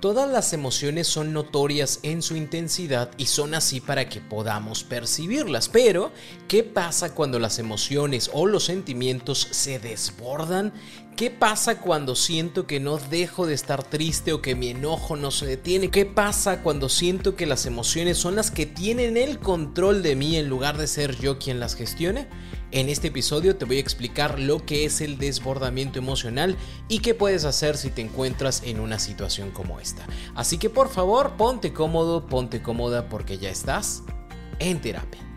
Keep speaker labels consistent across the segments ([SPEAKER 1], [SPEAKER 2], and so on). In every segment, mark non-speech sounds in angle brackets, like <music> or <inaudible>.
[SPEAKER 1] Todas las emociones son notorias en su intensidad y son así para que podamos percibirlas. Pero, ¿qué pasa cuando las emociones o los sentimientos se desbordan? ¿Qué pasa cuando siento que no dejo de estar triste o que mi enojo no se detiene? ¿Qué pasa cuando siento que las emociones son las que tienen el control de mí en lugar de ser yo quien las gestione? En este episodio te voy a explicar lo que es el desbordamiento emocional y qué puedes hacer si te encuentras en una situación como esta. Así que por favor, ponte cómodo, ponte cómoda porque ya estás en terapia.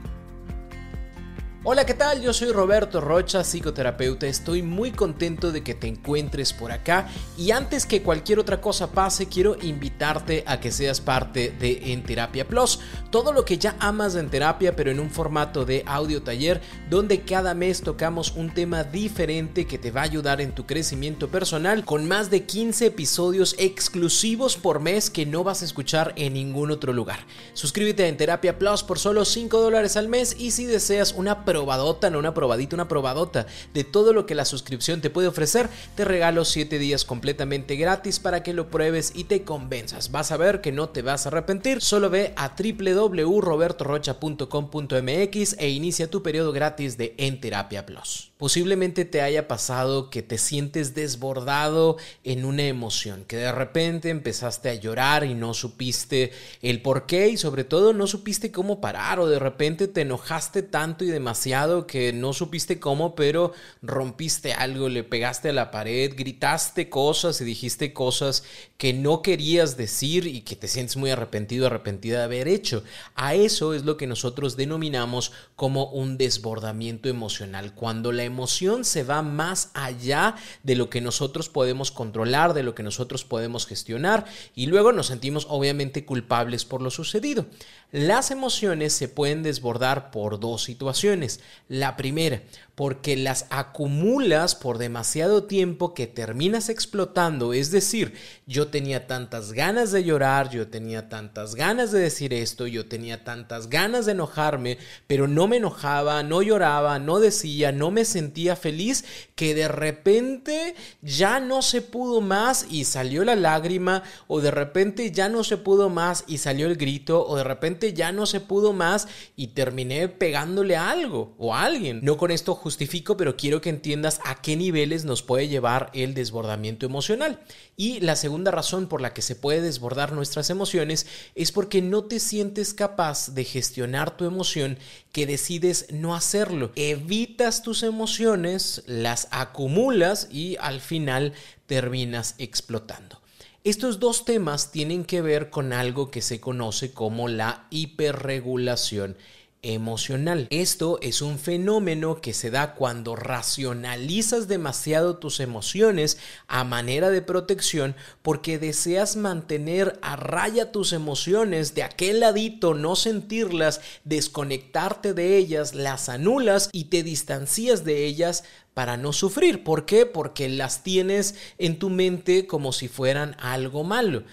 [SPEAKER 1] Hola, ¿qué tal? Yo soy Roberto Rocha, psicoterapeuta. Estoy muy contento de que te encuentres por acá y antes que cualquier otra cosa pase, quiero invitarte a que seas parte de En Terapia Plus. Todo lo que ya amas en terapia, pero en un formato de audio taller donde cada mes tocamos un tema diferente que te va a ayudar en tu crecimiento personal con más de 15 episodios exclusivos por mes que no vas a escuchar en ningún otro lugar. Suscríbete a En Terapia Plus por solo 5 dólares al mes y si deseas una probadota, no una probadita, una probadota de todo lo que la suscripción te puede ofrecer, te regalo 7 días completamente gratis para que lo pruebes y te convenzas. Vas a ver que no te vas a arrepentir. Solo ve a www.robertorocha.com.mx e inicia tu periodo gratis de En Terapia Plus. Posiblemente te haya pasado que te sientes desbordado en una emoción, que de repente empezaste a llorar y no supiste el por qué y sobre todo no supiste cómo parar o de repente te enojaste tanto y demasiado que no supiste cómo, pero rompiste algo, le pegaste a la pared, gritaste cosas y dijiste cosas que no querías decir y que te sientes muy arrepentido, arrepentida de haber hecho. A eso es lo que nosotros denominamos como un desbordamiento emocional, cuando la emoción se va más allá de lo que nosotros podemos controlar, de lo que nosotros podemos gestionar y luego nos sentimos obviamente culpables por lo sucedido. Las emociones se pueden desbordar por dos situaciones. La primera, porque las acumulas por demasiado tiempo que terminas explotando. Es decir, yo tenía tantas ganas de llorar, yo tenía tantas ganas de decir esto, yo tenía tantas ganas de enojarme, pero no me enojaba, no lloraba, no decía, no me sentía feliz, que de repente ya no se pudo más y salió la lágrima, o de repente ya no se pudo más y salió el grito, o de repente ya no se pudo más y terminé pegándole a algo o a alguien. No con esto justifico, pero quiero que entiendas a qué niveles nos puede llevar el desbordamiento emocional. Y la segunda razón por la que se puede desbordar nuestras emociones es porque no te sientes capaz de gestionar tu emoción que decides no hacerlo. Evitas tus emociones, las acumulas y al final terminas explotando. Estos dos temas tienen que ver con algo que se conoce como la hiperregulación emocional. Esto es un fenómeno que se da cuando racionalizas demasiado tus emociones a manera de protección porque deseas mantener a raya tus emociones de aquel ladito, no sentirlas, desconectarte de ellas, las anulas y te distancias de ellas para no sufrir. ¿Por qué? Porque las tienes en tu mente como si fueran algo malo.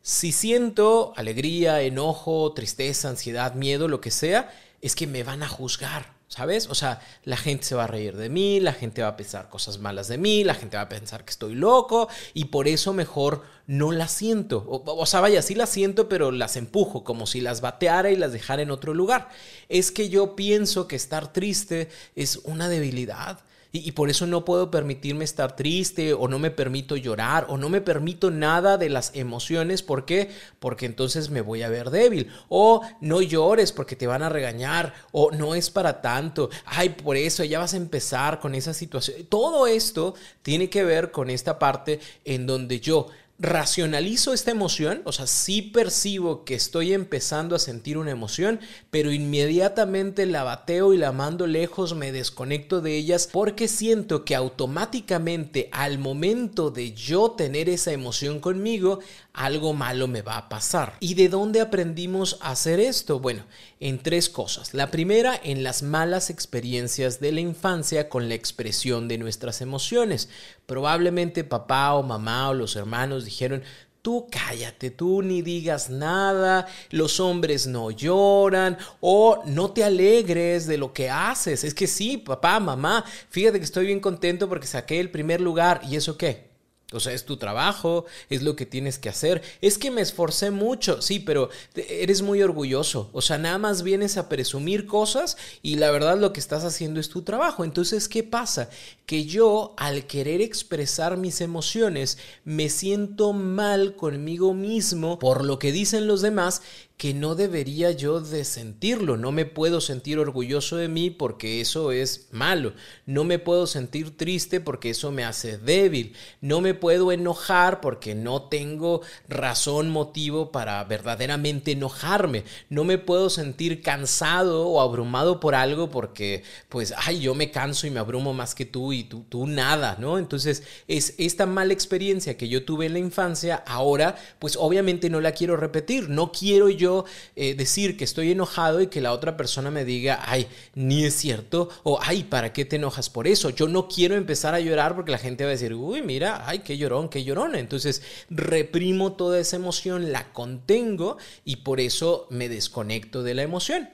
[SPEAKER 1] Si siento alegría, enojo, tristeza, ansiedad, miedo, lo que sea, es que me van a juzgar, ¿sabes? O sea, la gente se va a reír de mí, la gente va a pensar cosas malas de mí, la gente va a pensar que estoy loco y por eso mejor no las siento. O, sea, vaya, sí las siento, pero las empujo como si las bateara y las dejara en otro lugar. Es que yo pienso que estar triste es una debilidad. Y, por eso no puedo permitirme estar triste o no me permito llorar o no me permito nada de las emociones. ¿Por qué? Porque entonces me voy a ver débil. O no llores porque te van a regañar. O no es para tanto. Ay, por eso ya vas a empezar con esa situación. Todo esto tiene que ver con esta parte en donde yo racionalizo esta emoción, o sea, sí percibo que estoy empezando a sentir una emoción, pero inmediatamente la bateo y la mando lejos, me desconecto de ellas porque siento que automáticamente al momento de yo tener esa emoción conmigo, algo malo me va a pasar. ¿Y de dónde aprendimos a hacer esto? Bueno, en tres cosas. La primera, en las malas experiencias de la infancia con la expresión de nuestras emociones. Probablemente papá o mamá o los hermanos dijeron, tú cállate, tú ni digas nada, los hombres no lloran o no te alegres de lo que haces. Es que sí, papá, mamá, fíjate que estoy bien contento porque saqué el primer lugar y eso qué. O sea, es tu trabajo, es lo que tienes que hacer. Es que me esforcé mucho, sí, pero eres muy orgulloso. O sea, nada más vienes a presumir cosas y la verdad lo que estás haciendo es tu trabajo. Entonces, ¿qué pasa? Que yo, al querer expresar mis emociones, me siento mal conmigo mismo por lo que dicen los demás que no debería yo de sentirlo. No me puedo sentir orgulloso de mí porque eso es malo. No me puedo sentir triste porque eso me hace débil. No me puedo enojar porque no tengo razón, motivo para verdaderamente enojarme. No me puedo sentir cansado o abrumado por algo porque, pues, ay, yo me canso y me abrumo más que tú y tú, tú nada, ¿no? Entonces, es esta mala experiencia que yo tuve en la infancia, ahora, pues obviamente no la quiero repetir. No quiero yo eh, decir que estoy enojado y que la otra persona me diga, ay, ni es cierto, o ay, ¿para qué te enojas por eso? Yo no quiero empezar a llorar porque la gente va a decir, uy, mira, ay, qué llorón, qué llorona. Entonces reprimo toda esa emoción, la contengo y por eso me desconecto de la emoción.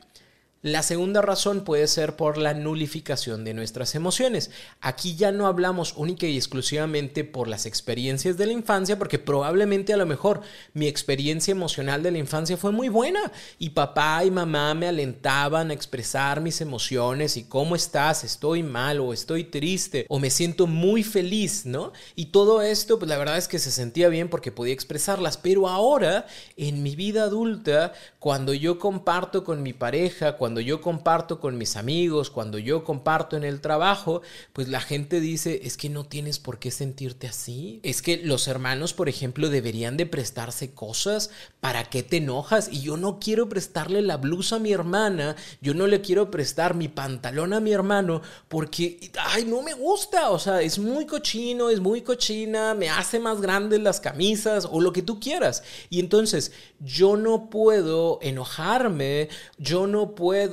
[SPEAKER 1] La segunda razón puede ser por la nulificación de nuestras emociones. Aquí ya no hablamos única y exclusivamente por las experiencias de la infancia, porque probablemente a lo mejor mi experiencia emocional de la infancia fue muy buena y papá y mamá me alentaban a expresar mis emociones y cómo estás, estoy mal o estoy triste o me siento muy feliz, ¿no? Y todo esto, pues la verdad es que se sentía bien porque podía expresarlas, pero ahora en mi vida adulta, cuando yo comparto con mi pareja, cuando cuando yo comparto con mis amigos, cuando yo comparto en el trabajo, pues la gente dice, es que no tienes por qué sentirte así. Es que los hermanos, por ejemplo, deberían de prestarse cosas. ¿Para qué te enojas? Y yo no quiero prestarle la blusa a mi hermana, yo no le quiero prestar mi pantalón a mi hermano porque, ay, no me gusta. O sea, es muy cochino, es muy cochina, me hace más grandes las camisas o lo que tú quieras. Y entonces yo no puedo enojarme, yo no puedo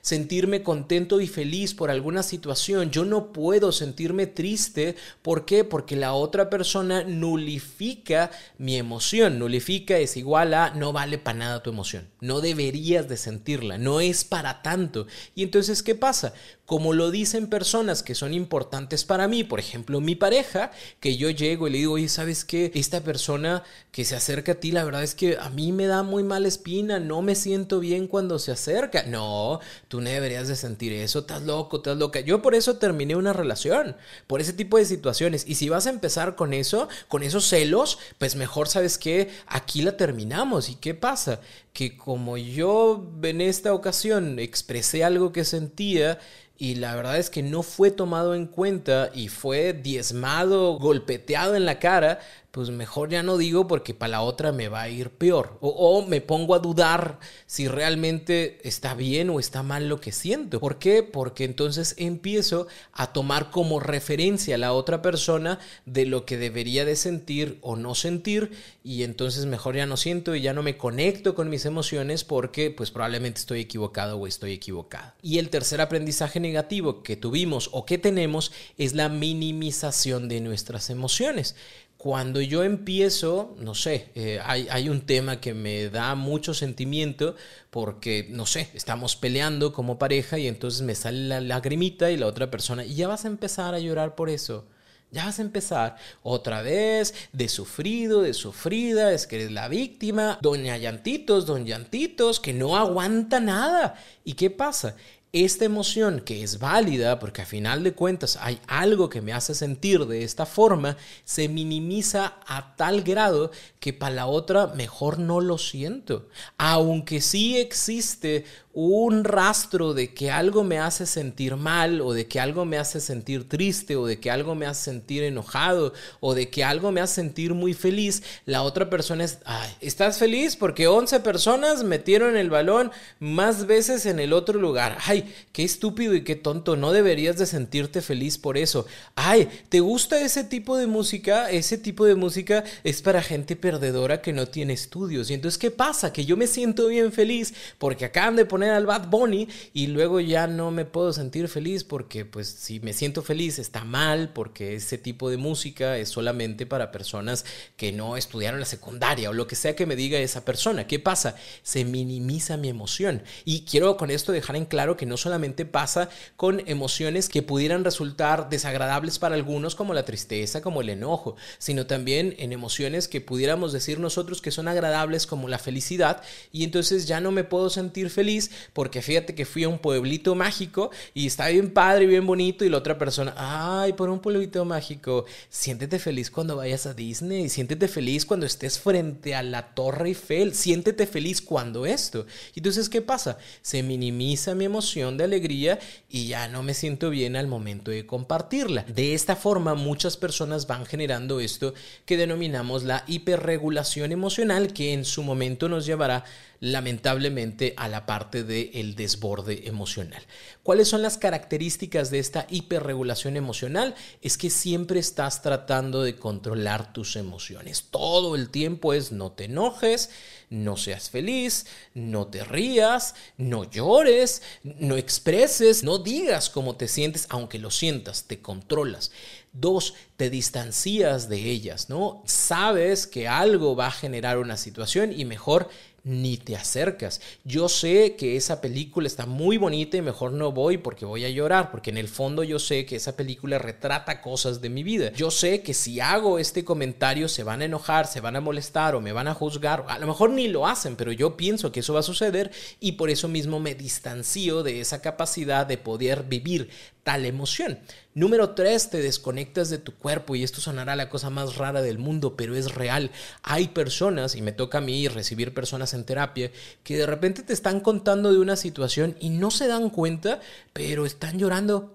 [SPEAKER 1] sentirme contento y feliz por alguna situación. Yo no puedo sentirme triste. ¿Por qué? Porque la otra persona nulifica mi emoción. Nulifica es igual a no vale para nada tu emoción. No deberías de sentirla. No es para tanto. Y entonces, ¿qué pasa? Como lo dicen personas que son importantes para mí, por ejemplo mi pareja, que yo llego y le digo, oye, ¿sabes qué? Esta persona que se acerca a ti, la verdad es que a mí me da muy mala espina, no me siento bien cuando se acerca. No, tú no deberías de sentir eso, estás loco, estás loca. Yo por eso terminé una relación, por ese tipo de situaciones. Y si vas a empezar con eso, con esos celos, pues mejor sabes que aquí la terminamos. ¿Y qué pasa? Que como yo en esta ocasión expresé algo que sentía, y la verdad es que no fue tomado en cuenta y fue diezmado, golpeteado en la cara, pues mejor ya no digo porque para la otra me va a ir peor. O, me pongo a dudar si realmente está bien o está mal lo que siento. ¿Por qué? Porque entonces empiezo a tomar como referencia a la otra persona de lo que debería de sentir o no sentir y entonces mejor ya no siento y ya no me conecto con mis emociones porque pues probablemente estoy equivocado o estoy equivocada. Y el tercer aprendizaje negativo que tuvimos o que tenemos es la minimización de nuestras emociones cuando yo empiezo, no sé, eh, hay, un tema que me da mucho sentimiento porque, no sé, estamos peleando como pareja y entonces me sale la lagrimita y la otra persona, y ya vas a empezar a llorar por eso. Ya vas a empezar otra vez de sufrido, de sufrida, es que eres la víctima, doña Llantitos, don Llantitos, que no aguanta nada. ¿Y qué pasa? Esta emoción que es válida, porque a final de cuentas hay algo que me hace sentir de esta forma, se minimiza a tal grado que para la otra mejor no lo siento. Aunque sí existe un rastro de que algo me hace sentir mal o de que algo me hace sentir triste o de que algo me hace sentir enojado o de que algo me hace sentir muy feliz, la otra persona es, ay, ¿estás feliz? Porque 11 personas metieron el balón más veces en el otro lugar. Ay, qué estúpido y qué tonto, no deberías de sentirte feliz por eso. Ay, ¿te gusta ese tipo de música? Ese tipo de música es para gente perdedora que no tiene estudios. Y entonces, ¿qué pasa? Que yo me siento bien feliz porque acaban de poner al Bad Bunny y luego ya no me puedo sentir feliz porque pues si me siento feliz está mal porque ese tipo de música es solamente para personas que no estudiaron la secundaria o lo que sea que me diga esa persona. ¿Qué pasa? Se minimiza mi emoción y quiero con esto dejar en claro que no solamente pasa con emociones que pudieran resultar desagradables para algunos como la tristeza, como el enojo, sino también en emociones que pudiéramos decir nosotros que son agradables como la felicidad y entonces ya no me puedo sentir feliz porque fíjate que fui a un pueblito mágico y está bien padre bien bonito y la otra persona, ay, por un pueblito mágico, siéntete feliz cuando vayas a Disney, siéntete feliz cuando estés frente a la Torre Eiffel, siéntete feliz cuando esto. Y entonces, ¿qué pasa? Se minimiza mi emoción de alegría y ya no me siento bien al momento de compartirla. De esta forma, muchas personas van generando esto que denominamos la hiperregulación emocional que en su momento nos llevará lamentablemente a la parte del desborde emocional. ¿Cuáles son las características de esta hiperregulación emocional? Es que siempre estás tratando de controlar tus emociones. Todo el tiempo es no te enojes, no seas feliz, no te rías, no llores, no expreses, no digas cómo te sientes, aunque lo sientas, te controlas. Dos, te distancias de ellas, ¿no? Sabes que algo va a generar una situación y mejor ni te acercas. Yo sé que esa película está muy bonita y mejor no voy porque voy a llorar, porque en el fondo yo sé que esa película retrata cosas de mi vida. Yo sé que si hago este comentario se van a enojar, se van a molestar o me van a juzgar. A lo mejor ni lo hacen, pero yo pienso que eso va a suceder y por eso mismo me distancio de esa capacidad de poder vivir tal emoción. Número tres, te desconectas de tu cuerpo y esto sonará la cosa más rara del mundo, pero es real. Hay personas, y me toca a mí recibir personas en terapia, que de repente te están contando de una situación y no se dan cuenta, pero están llorando.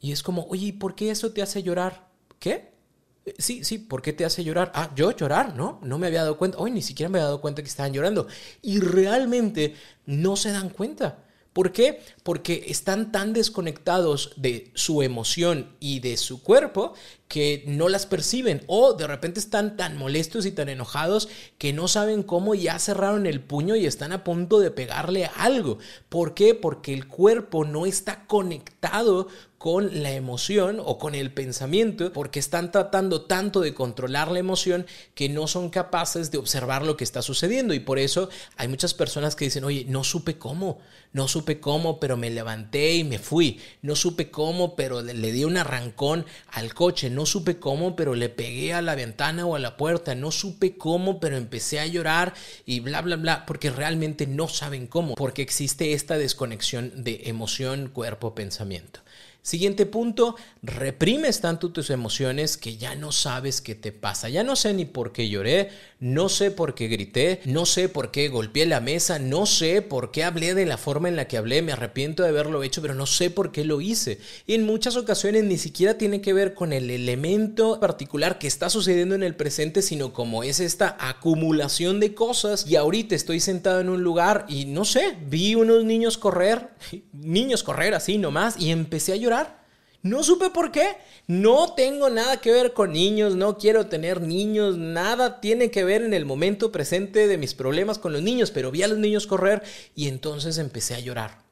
[SPEAKER 1] Y es como, oye, ¿por qué eso te hace llorar? ¿Qué? Sí, sí, ¿por qué te hace llorar? Ah, yo llorar, ¿no? No me había dado cuenta. Hoy ni siquiera me había dado cuenta que estaban llorando. Y realmente no se dan cuenta. ¿Por qué? Porque están tan desconectados de su emoción y de su cuerpo que no las perciben o de repente están tan molestos y tan enojados que no saben cómo ya cerraron el puño y están a punto de pegarle algo. ¿Por qué? Porque el cuerpo no está conectado con la emoción o con el pensamiento porque están tratando tanto de controlar la emoción que no son capaces de observar lo que está sucediendo y por eso hay muchas personas que dicen, oye, no supe cómo, no supe cómo, pero me levanté y me fui, no supe cómo, pero le, le di un arrancón al coche, no supe cómo, pero le pegué a la ventana o a la puerta, no supe cómo, pero empecé a llorar y bla, bla, bla, porque realmente no saben cómo, porque existe esta desconexión de emoción, cuerpo, pensamiento. Siguiente punto, reprimes tanto tus emociones que ya no sabes qué te pasa. Ya no sé ni por qué lloré, no sé por qué grité, no sé por qué golpeé la mesa, no sé por qué hablé de la forma en la que hablé, me arrepiento de haberlo hecho, pero no sé por qué lo hice. Y en muchas ocasiones ni siquiera tiene que ver con el elemento particular que está sucediendo en el presente, sino como es esta acumulación de cosas. Y ahorita estoy sentado en un lugar y no sé, vi unos niños correr, <laughs> niños correr así nomás, y empecé a llorar no supe por qué. No tengo nada que ver con niños, no quiero tener niños, nada tiene que ver en el momento presente de mis problemas con los niños, pero vi a los niños correr y entonces empecé a llorar.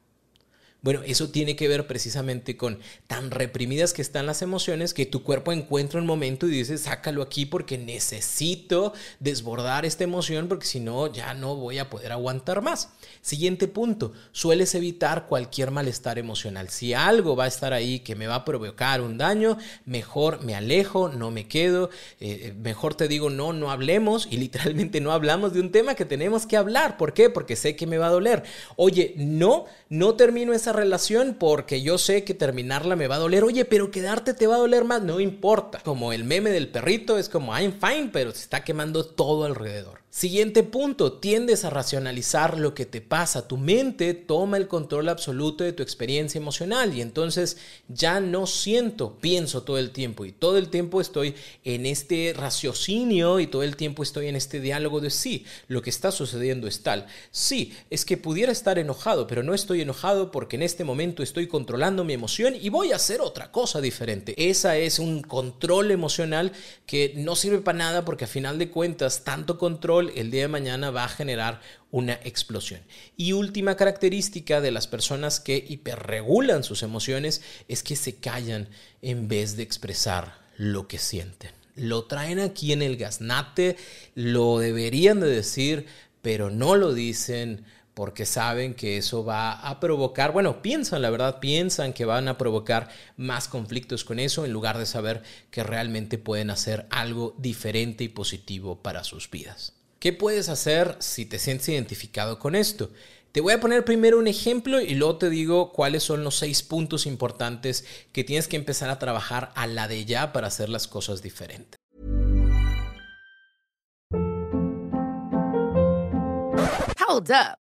[SPEAKER 1] Bueno, eso tiene que ver precisamente con tan reprimidas que están las emociones que tu cuerpo encuentra un momento y dice, sácalo aquí porque necesito desbordar esta emoción porque si no, ya no voy a poder aguantar más. Siguiente punto, sueles evitar cualquier malestar emocional. Si algo va a estar ahí que me va a provocar un daño, mejor me alejo, no me quedo, eh, mejor te digo, no, no hablemos y literalmente no hablamos de un tema que tenemos que hablar. ¿Por qué? Porque sé que me va a doler. Oye, no, no termino esa relación porque yo sé que terminarla me va a doler. Oye, pero quedarte te va a doler más. No importa. Como el meme del perrito es como I'm fine, pero se está quemando todo alrededor. Siguiente punto, tiendes a racionalizar lo que te pasa. Tu mente toma el control absoluto de tu experiencia emocional y entonces ya no siento, pienso todo el tiempo y todo el tiempo estoy en este raciocinio y todo el tiempo estoy en este diálogo de sí, lo que está sucediendo es tal. Sí, es que pudiera estar enojado, pero no estoy enojado porque en este momento estoy controlando mi emoción y voy a hacer otra cosa diferente. Esa es un control emocional que no sirve para nada porque a final de cuentas tanto control el día de mañana va a generar una explosión. Y última característica de las personas que hiperregulan sus emociones es que se callan en vez de expresar lo que sienten. Lo traen aquí en el gasnate, lo deberían de decir, pero no lo dicen porque saben que eso va a provocar, bueno, piensan, la verdad, piensan que van a provocar más conflictos con eso en lugar de saber que realmente pueden hacer algo diferente y positivo para sus vidas. ¿Qué puedes hacer si te sientes identificado con esto? Te voy a poner primero un ejemplo y luego te digo cuáles son los seis puntos importantes que tienes que empezar a trabajar a la de ya para hacer las cosas diferentes.
[SPEAKER 2] Hold up.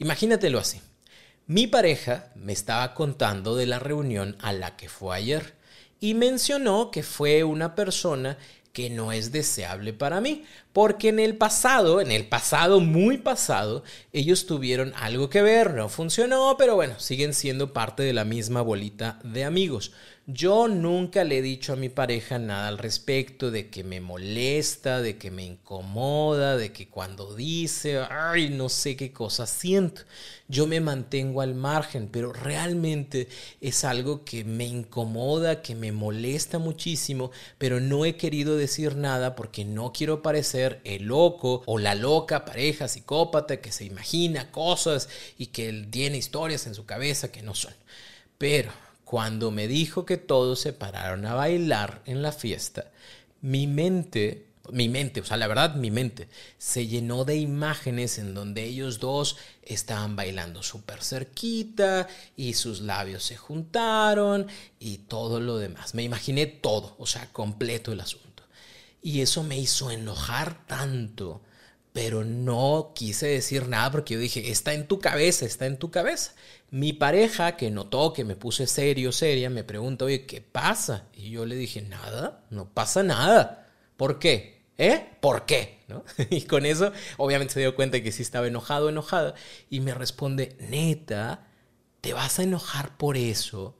[SPEAKER 1] Imagínatelo así. Mi pareja me estaba contando de la reunión a la que fue ayer y mencionó que fue una persona que no es deseable para mí, porque en el pasado, en el pasado muy pasado, ellos tuvieron algo que ver, no funcionó, pero bueno, siguen siendo parte de la misma bolita de amigos. Yo nunca le he dicho a mi pareja nada al respecto de que me molesta, de que me incomoda, de que cuando dice, ay, no sé qué cosa siento. Yo me mantengo al margen, pero realmente es algo que me incomoda, que me molesta muchísimo, pero no he querido decir nada porque no quiero parecer el loco o la loca pareja psicópata que se imagina cosas y que tiene historias en su cabeza que no son. Pero cuando me dijo que todos se pararon a bailar en la fiesta, mi mente, mi mente, o sea, la verdad, mi mente se llenó de imágenes en donde ellos dos estaban bailando súper cerquita y sus labios se juntaron y todo lo demás. Me imaginé todo, o sea, completo el asunto. Y eso me hizo enojar tanto pero no quise decir nada porque yo dije, está en tu cabeza, está en tu cabeza. Mi pareja, que notó que me puse serio, seria, me pregunta, oye, ¿qué pasa? Y yo le dije, nada, no pasa nada. ¿Por qué? ¿Eh? ¿Por qué? ¿No? <laughs> Y con eso, obviamente se dio cuenta que sí estaba enojado, enojada, y me responde, neta, ¿te vas a enojar por eso?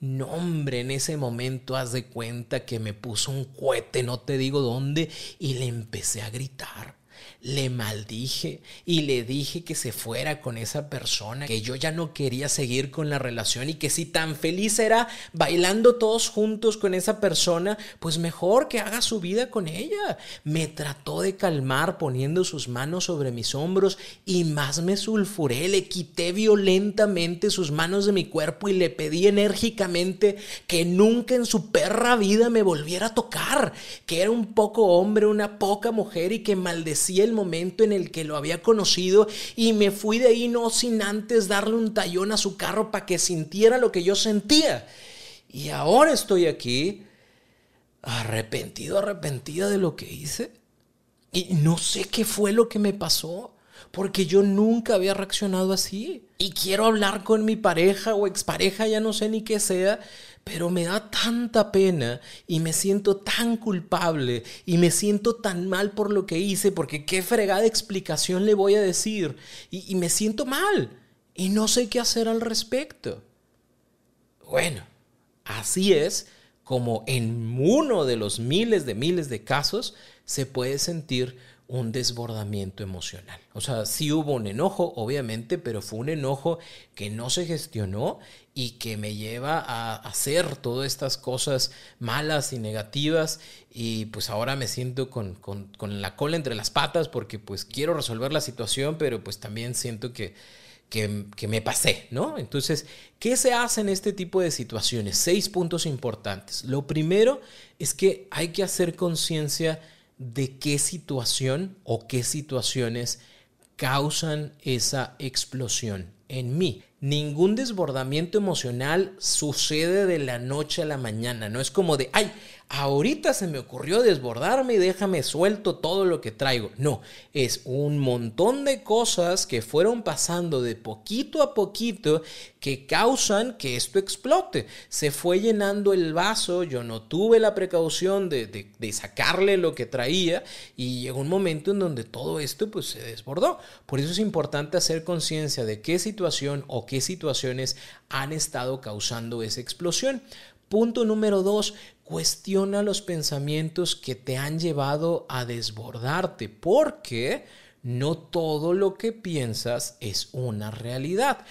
[SPEAKER 1] No, hombre, en ese momento haz de cuenta que me puso un cohete, no te digo dónde, y le empecé a gritar le maldije y le dije que se fuera con esa persona, que yo ya no quería seguir con la relación y que si tan feliz era bailando todos juntos con esa persona, pues mejor que haga su vida con ella. Me trató de calmar poniendo sus manos sobre mis hombros y más me sulfuré, le quité violentamente sus manos de mi cuerpo y le pedí enérgicamente que nunca en su perra vida me volviera a tocar, que era un poco hombre, una poca mujer y que maldecía el momento en el que lo había conocido y me fui de ahí no sin antes darle un tallón a su carro para que sintiera lo que yo sentía. Y ahora estoy aquí arrepentido, arrepentida de lo que hice. Y no sé qué fue lo que me pasó, porque yo nunca había reaccionado así. Y quiero hablar con mi pareja o expareja, ya no sé ni qué sea, pero me da tanta pena y me siento tan culpable y me siento tan mal por lo que hice, porque qué fregada explicación le voy a decir. Y, me siento mal y no sé qué hacer al respecto. Bueno, así es como en uno de los miles de miles de casos se puede sentir un desbordamiento emocional. O sea, sí hubo un enojo, obviamente, pero fue un enojo que no se gestionó y que me lleva a hacer todas estas cosas malas y negativas y pues ahora me siento con, la cola entre las patas porque pues quiero resolver la situación, pero pues también siento que, que, que, me pasé, ¿no? Entonces, ¿qué se hace en este tipo de situaciones? Seis puntos importantes. Lo primero es que hay que hacer conciencia de qué situación o qué situaciones causan esa explosión en mí. Ningún desbordamiento emocional sucede de la noche a la mañana. No es como de, ay, ahorita se me ocurrió desbordarme y déjame suelto todo lo que traigo. No, es un montón de cosas que fueron pasando de poquito a poquito que causan que esto explote. Se fue llenando el vaso, yo no tuve la precaución de, sacarle lo que traía y llegó un momento en donde todo esto pues se desbordó. Por eso es importante hacer conciencia de qué situación o qué situaciones han estado causando esa explosión. Punto número dos, cuestiona los pensamientos que te han llevado a desbordarte, porque no todo lo que piensas es una realidad.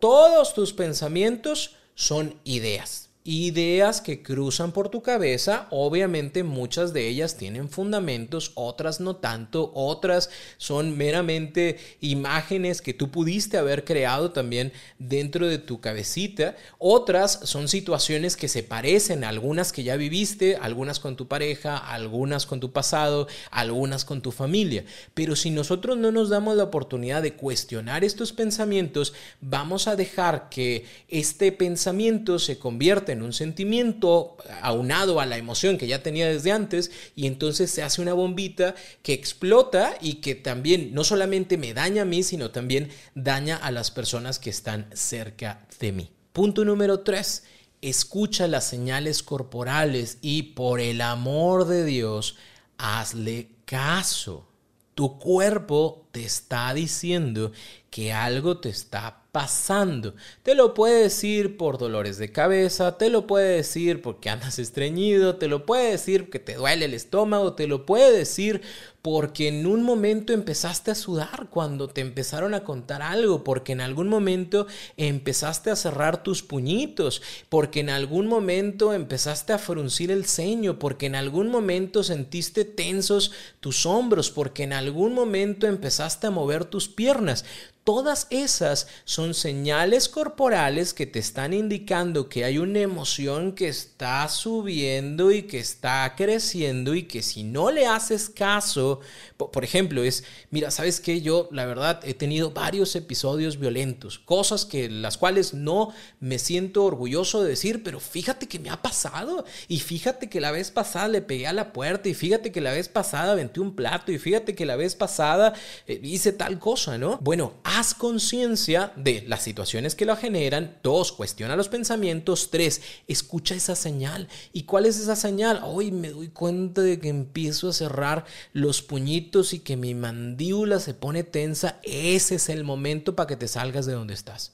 [SPEAKER 1] Todos tus pensamientos son ideas ideas que cruzan por tu cabeza. Obviamente muchas de ellas tienen fundamentos, otras no tanto, otras son meramente imágenes que tú pudiste haber creado también dentro de tu cabecita. Otras son situaciones que se parecen, algunas que ya viviste, algunas con tu pareja, algunas con tu pasado, algunas con tu familia. Pero si nosotros no nos damos la oportunidad de cuestionar estos pensamientos, vamos a dejar que este pensamiento se convierta en un sentimiento aunado a la emoción que ya tenía desde antes y entonces se hace una bombita que explota y que también no solamente me daña a mí, sino también daña a las personas que están cerca de mí. Punto número tres, escucha las señales corporales y por el amor de Dios, hazle caso. Tu cuerpo te está diciendo que algo te está pasando. Te lo puede decir por dolores de cabeza, te lo puede decir porque andas estreñido, te lo puede decir que te duele el estómago, te lo puede decir porque en un momento empezaste a sudar cuando te empezaron a contar algo, porque en algún momento empezaste a cerrar tus puñitos, porque en algún momento empezaste a fruncir el ceño, porque en algún momento sentiste tensos tus hombros, porque en algún momento empezaste a mover tus piernas. Todas esas son señales corporales que te están indicando que hay una emoción que está subiendo y que está creciendo y que si no le haces caso, por ejemplo, es, mira, ¿sabes qué? Yo la verdad he tenido varios episodios violentos, cosas que las cuales no me siento orgulloso de decir, pero fíjate que me ha pasado y fíjate que la vez pasada le pegué a la puerta y fíjate que la vez pasada aventé un plato y fíjate que la vez pasada eh, hice tal cosa, ¿no? Bueno, haz conciencia de las situaciones que lo generan. Dos, cuestiona los pensamientos. Tres, escucha esa señal. ¿Y cuál es esa señal? Hoy me doy cuenta de que empiezo a cerrar los puñitos y que mi mandíbula se pone tensa. Ese es el momento para que te salgas de donde estás.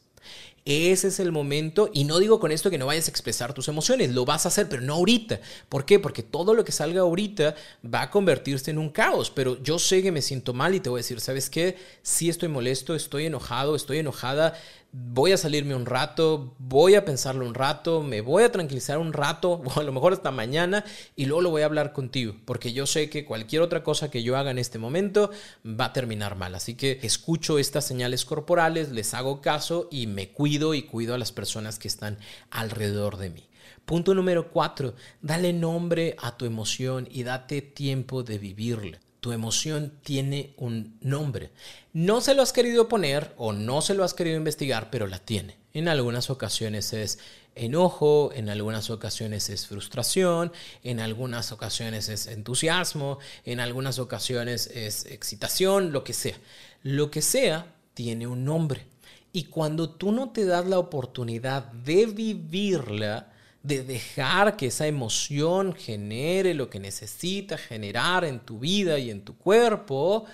[SPEAKER 1] Ese es el momento, y no digo con esto que no vayas a expresar tus emociones, lo vas a hacer, pero no ahorita. ¿Por qué? Porque todo lo que salga ahorita va a convertirse en un caos, pero yo sé que me siento mal y te voy a decir, ¿sabes qué? Sí estoy molesto, estoy enojado, estoy enojada, voy a salirme un rato, voy a pensarlo un rato, me voy a tranquilizar un rato, <laughs> o a lo mejor hasta mañana, y luego lo voy a hablar contigo, porque yo sé que cualquier otra cosa que yo haga en este momento va a terminar mal. Así que escucho estas señales corporales, les hago caso y me cuido y cuido a las personas que están alrededor de mí. Punto número cuatro, dale nombre a tu emoción y date tiempo de vivirla. Tu emoción tiene un nombre. No se lo has querido poner o no se lo has querido investigar, pero la tiene. En algunas ocasiones es enojo, en algunas ocasiones es frustración, en algunas ocasiones es entusiasmo, en algunas ocasiones es excitación, lo que sea. Lo que sea tiene un nombre. Y cuando tú no te das la oportunidad de vivirla, de dejar que esa emoción genere lo que necesita generar en tu vida y en tu cuerpo,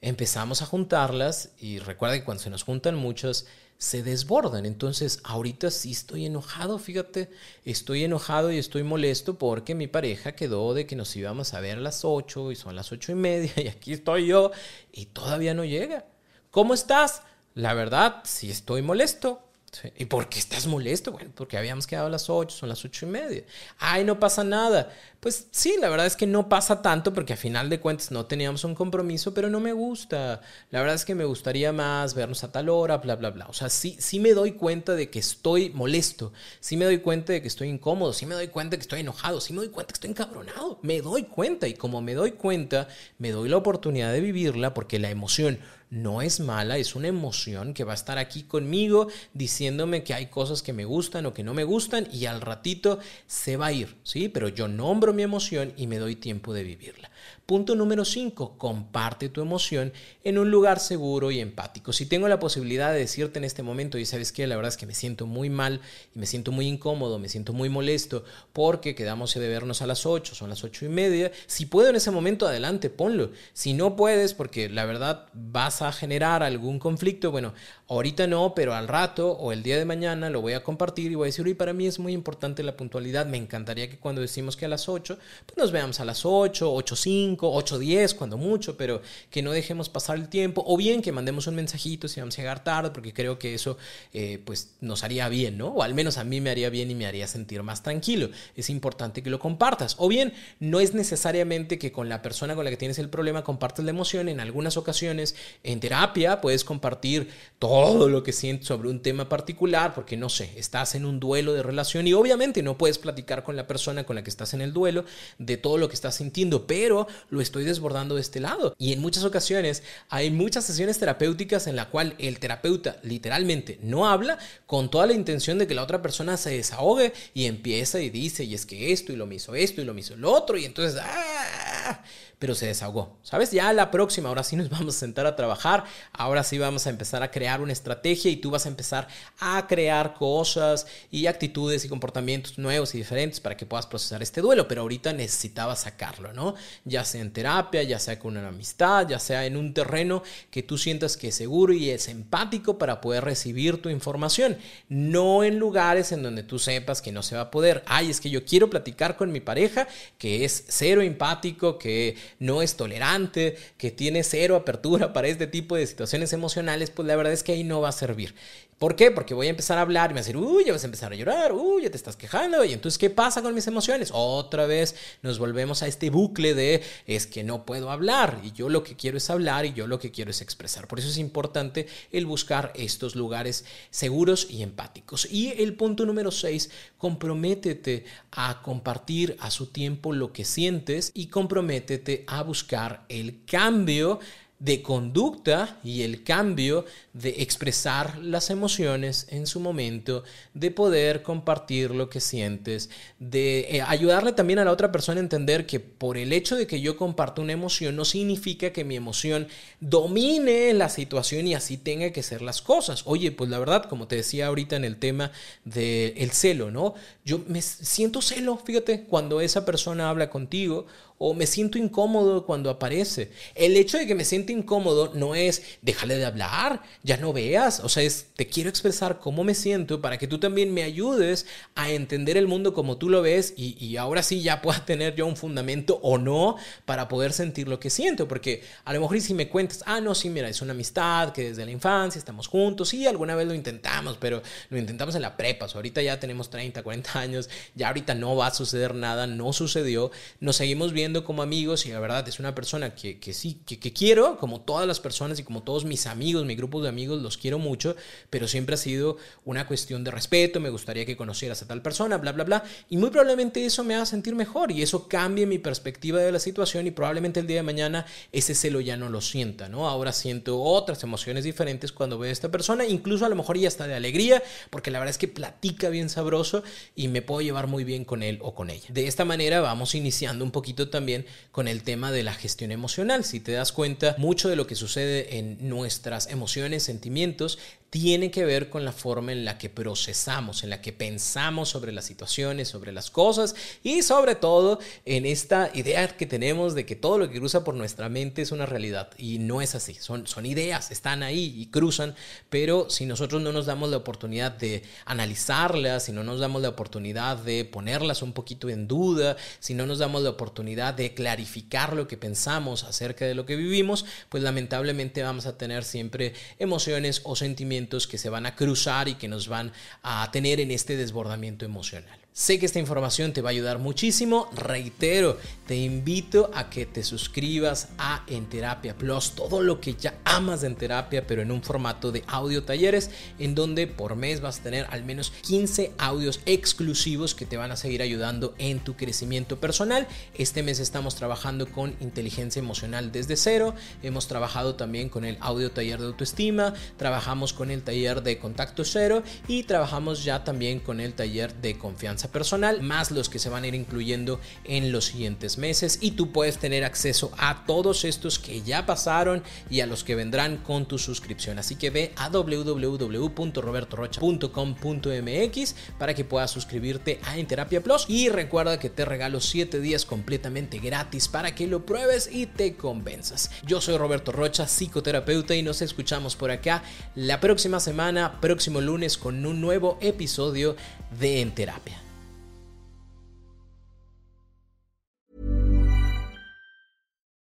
[SPEAKER 1] empezamos a juntarlas y recuerda que cuando se nos juntan muchos, se desbordan. Entonces, ahorita sí estoy enojado, fíjate, estoy enojado y estoy molesto porque mi pareja quedó de que nos íbamos a ver a las 8 y son las ocho y media y aquí estoy yo y todavía no llega. ¿Cómo estás? La verdad, sí estoy molesto. ¿Y por qué estás molesto? Bueno, porque habíamos quedado a las 8, son las ocho y media. Ay, no pasa nada. Pues sí, la verdad es que no pasa tanto porque a final de cuentas no teníamos un compromiso, pero no me gusta. La verdad es que me gustaría más vernos a tal hora, bla, bla, bla. O sea, sí, sí me doy cuenta de que estoy molesto, sí me doy cuenta de que estoy incómodo, sí me doy cuenta de que estoy enojado, sí me doy cuenta que estoy encabronado. Me doy cuenta y como me doy cuenta, me doy la oportunidad de vivirla porque la emoción no es mala, es una emoción que va a estar aquí conmigo diciéndome que hay cosas que me gustan o que no me gustan y al ratito se va a ir, ¿sí? Pero yo nombro mi emoción y me doy tiempo de vivirla. Punto número 5, comparte tu emoción en un lugar seguro y empático. Si tengo la posibilidad de decirte en este momento, y sabes que la verdad es que me siento muy mal y me siento muy incómodo, me siento muy molesto porque quedamos de vernos a las 8, son las 8 y media. Si puedo en ese momento, adelante, ponlo. Si no puedes, porque la verdad vas a generar algún conflicto, bueno, ahorita no, pero al rato o el día de mañana lo voy a compartir y voy a decir, uy, para mí es muy importante la puntualidad. Me encantaría que cuando decimos que a las 8, pues nos veamos a las 8, 8, 5 8, 10 cuando mucho, pero que no dejemos pasar el tiempo, o bien que mandemos un mensajito si vamos a llegar tarde, porque creo que eso eh, pues nos haría bien, ¿no? O al menos a mí me haría bien y me haría sentir más tranquilo. Es importante que lo compartas. O bien, no es necesariamente que con la persona con la que tienes el problema compartas la emoción. En algunas ocasiones, en terapia, puedes compartir todo lo que sientes sobre un tema particular, porque no sé, estás en un duelo de relación y obviamente no puedes platicar con la persona con la que estás en el duelo de todo lo que estás sintiendo, pero lo estoy desbordando de este lado. Y en muchas ocasiones hay muchas sesiones terapéuticas en la cual el terapeuta literalmente no habla con toda la intención de que la otra persona se desahogue y empieza y dice, y es que esto y lo me hizo esto y lo me hizo lo otro y entonces... ¡ah! <laughs> pero se desahogó. ¿Sabes? Ya la próxima, ahora sí nos <laughs> vamos a sentar a trabajar, ahora sí vamos a empezar a crear una estrategia y tú vas a empezar a crear cosas y actitudes y comportamientos nuevos y diferentes para que puedas procesar este duelo, pero ahorita necesitaba sacarlo, ¿no? Ya sea en terapia, ya sea con una amistad, ya sea en un terreno que tú sientas que es seguro y es empático para poder recibir tu información, no en lugares en donde tú sepas que no se va a poder. Ay, es que yo quiero platicar con mi pareja que es cero empático, que no es tolerante, que tiene cero apertura <laughs> para este tipo de situaciones emocionales, pues la verdad es que ahí no va a servir. ¿Por qué? Porque voy a empezar a hablar y me va a decir, uy, ya vas a empezar a llorar, uy, ya te estás quejando. Y entonces, ¿qué pasa con mis emociones? Otra vez nos volvemos a este bucle de es que no puedo hablar y yo lo que quiero es hablar y yo lo que quiero es expresar. Por eso es importante el buscar estos lugares seguros y empáticos. Y el punto número seis, comprométete a compartir a su tiempo lo que sientes y comprométete a buscar el cambio de conducta y el cambio de expresar las emociones en su momento, de poder compartir lo que sientes, de eh, ayudarle también a la otra persona a entender que por el hecho de que yo comparto una emoción no significa que mi emoción domine la situación y así tenga que ser las cosas. Oye, pues la verdad, como te decía ahorita en el tema del el celo, ¿no? Yo me siento celo, fíjate, cuando esa persona habla contigo o me siento incómodo cuando aparece. El hecho de que me sienta incómodo no es déjale de hablar, ya no veas, o sea, es te quiero expresar cómo me siento para que tú también me ayudes a entender el mundo como tú lo ves y, y ahora sí ya pueda tener yo un fundamento o no para poder sentir lo que siento, porque a lo mejor si me cuentas, ah, no, sí, mira, es una amistad que desde la infancia estamos juntos, sí, alguna vez lo intentamos, pero lo intentamos en la prepa, ahorita ya tenemos 30, 40 años, ya ahorita no va a suceder nada, no sucedió, nos seguimos viendo como amigos y la verdad es una persona que, que sí, que, que, quiero, como todas las personas y como todos mis amigos, mi grupo de amigos, los quiero mucho, pero siempre ha sido una cuestión de respeto, me gustaría que conocieras a tal persona, bla, bla, bla, y muy probablemente eso me haga sentir mejor y eso cambie mi perspectiva de la situación y probablemente el día de mañana ese celo ya no lo sienta, ¿no? Ahora siento otras emociones diferentes cuando veo a esta persona, incluso a lo mejor ya está de alegría, porque la verdad es que platica bien sabroso y me puedo llevar muy bien con él o con ella. De esta manera vamos iniciando un poquito también también con el tema de la gestión emocional. Si te das cuenta, mucho de lo que sucede en nuestras emociones, sentimientos, tiene que ver con la forma en la que procesamos, en la que pensamos sobre las situaciones, sobre las cosas y sobre todo en esta idea que tenemos de que todo lo que cruza por nuestra mente es una realidad. Y no es así, son, son ideas, están ahí y cruzan, pero si nosotros no nos damos la oportunidad de analizarlas, si no nos damos la oportunidad de ponerlas un poquito en duda, si no nos damos la oportunidad de clarificar lo que pensamos acerca de lo que vivimos, pues lamentablemente vamos a tener siempre emociones o sentimientos que se van a cruzar y que nos van a tener en este desbordamiento emocional. Sé que esta información te va a ayudar muchísimo. Reitero, te invito a que te suscribas a En Terapia Plus, todo lo que ya amas de En Terapia, pero en un formato de audio talleres, en donde por mes vas a tener al menos 15 audios exclusivos que te van a seguir ayudando en tu crecimiento personal. Este mes estamos trabajando con inteligencia emocional desde cero. Hemos trabajado también con el audio taller de autoestima, trabajamos con el taller de contacto cero y trabajamos ya también con el taller de confianza personal, más los que se van a ir incluyendo en los siguientes meses y tú puedes tener acceso a todos estos que ya pasaron y a los que vendrán con tu suscripción. Así que ve a www.robertorocha.com.mx para que puedas suscribirte a Interapia Plus y recuerda que te regalo 7 días completamente gratis para que lo pruebes y te convenzas. Yo soy Roberto Rocha, psicoterapeuta y nos escuchamos por acá la próxima semana, próximo lunes con un nuevo episodio de En Terapia.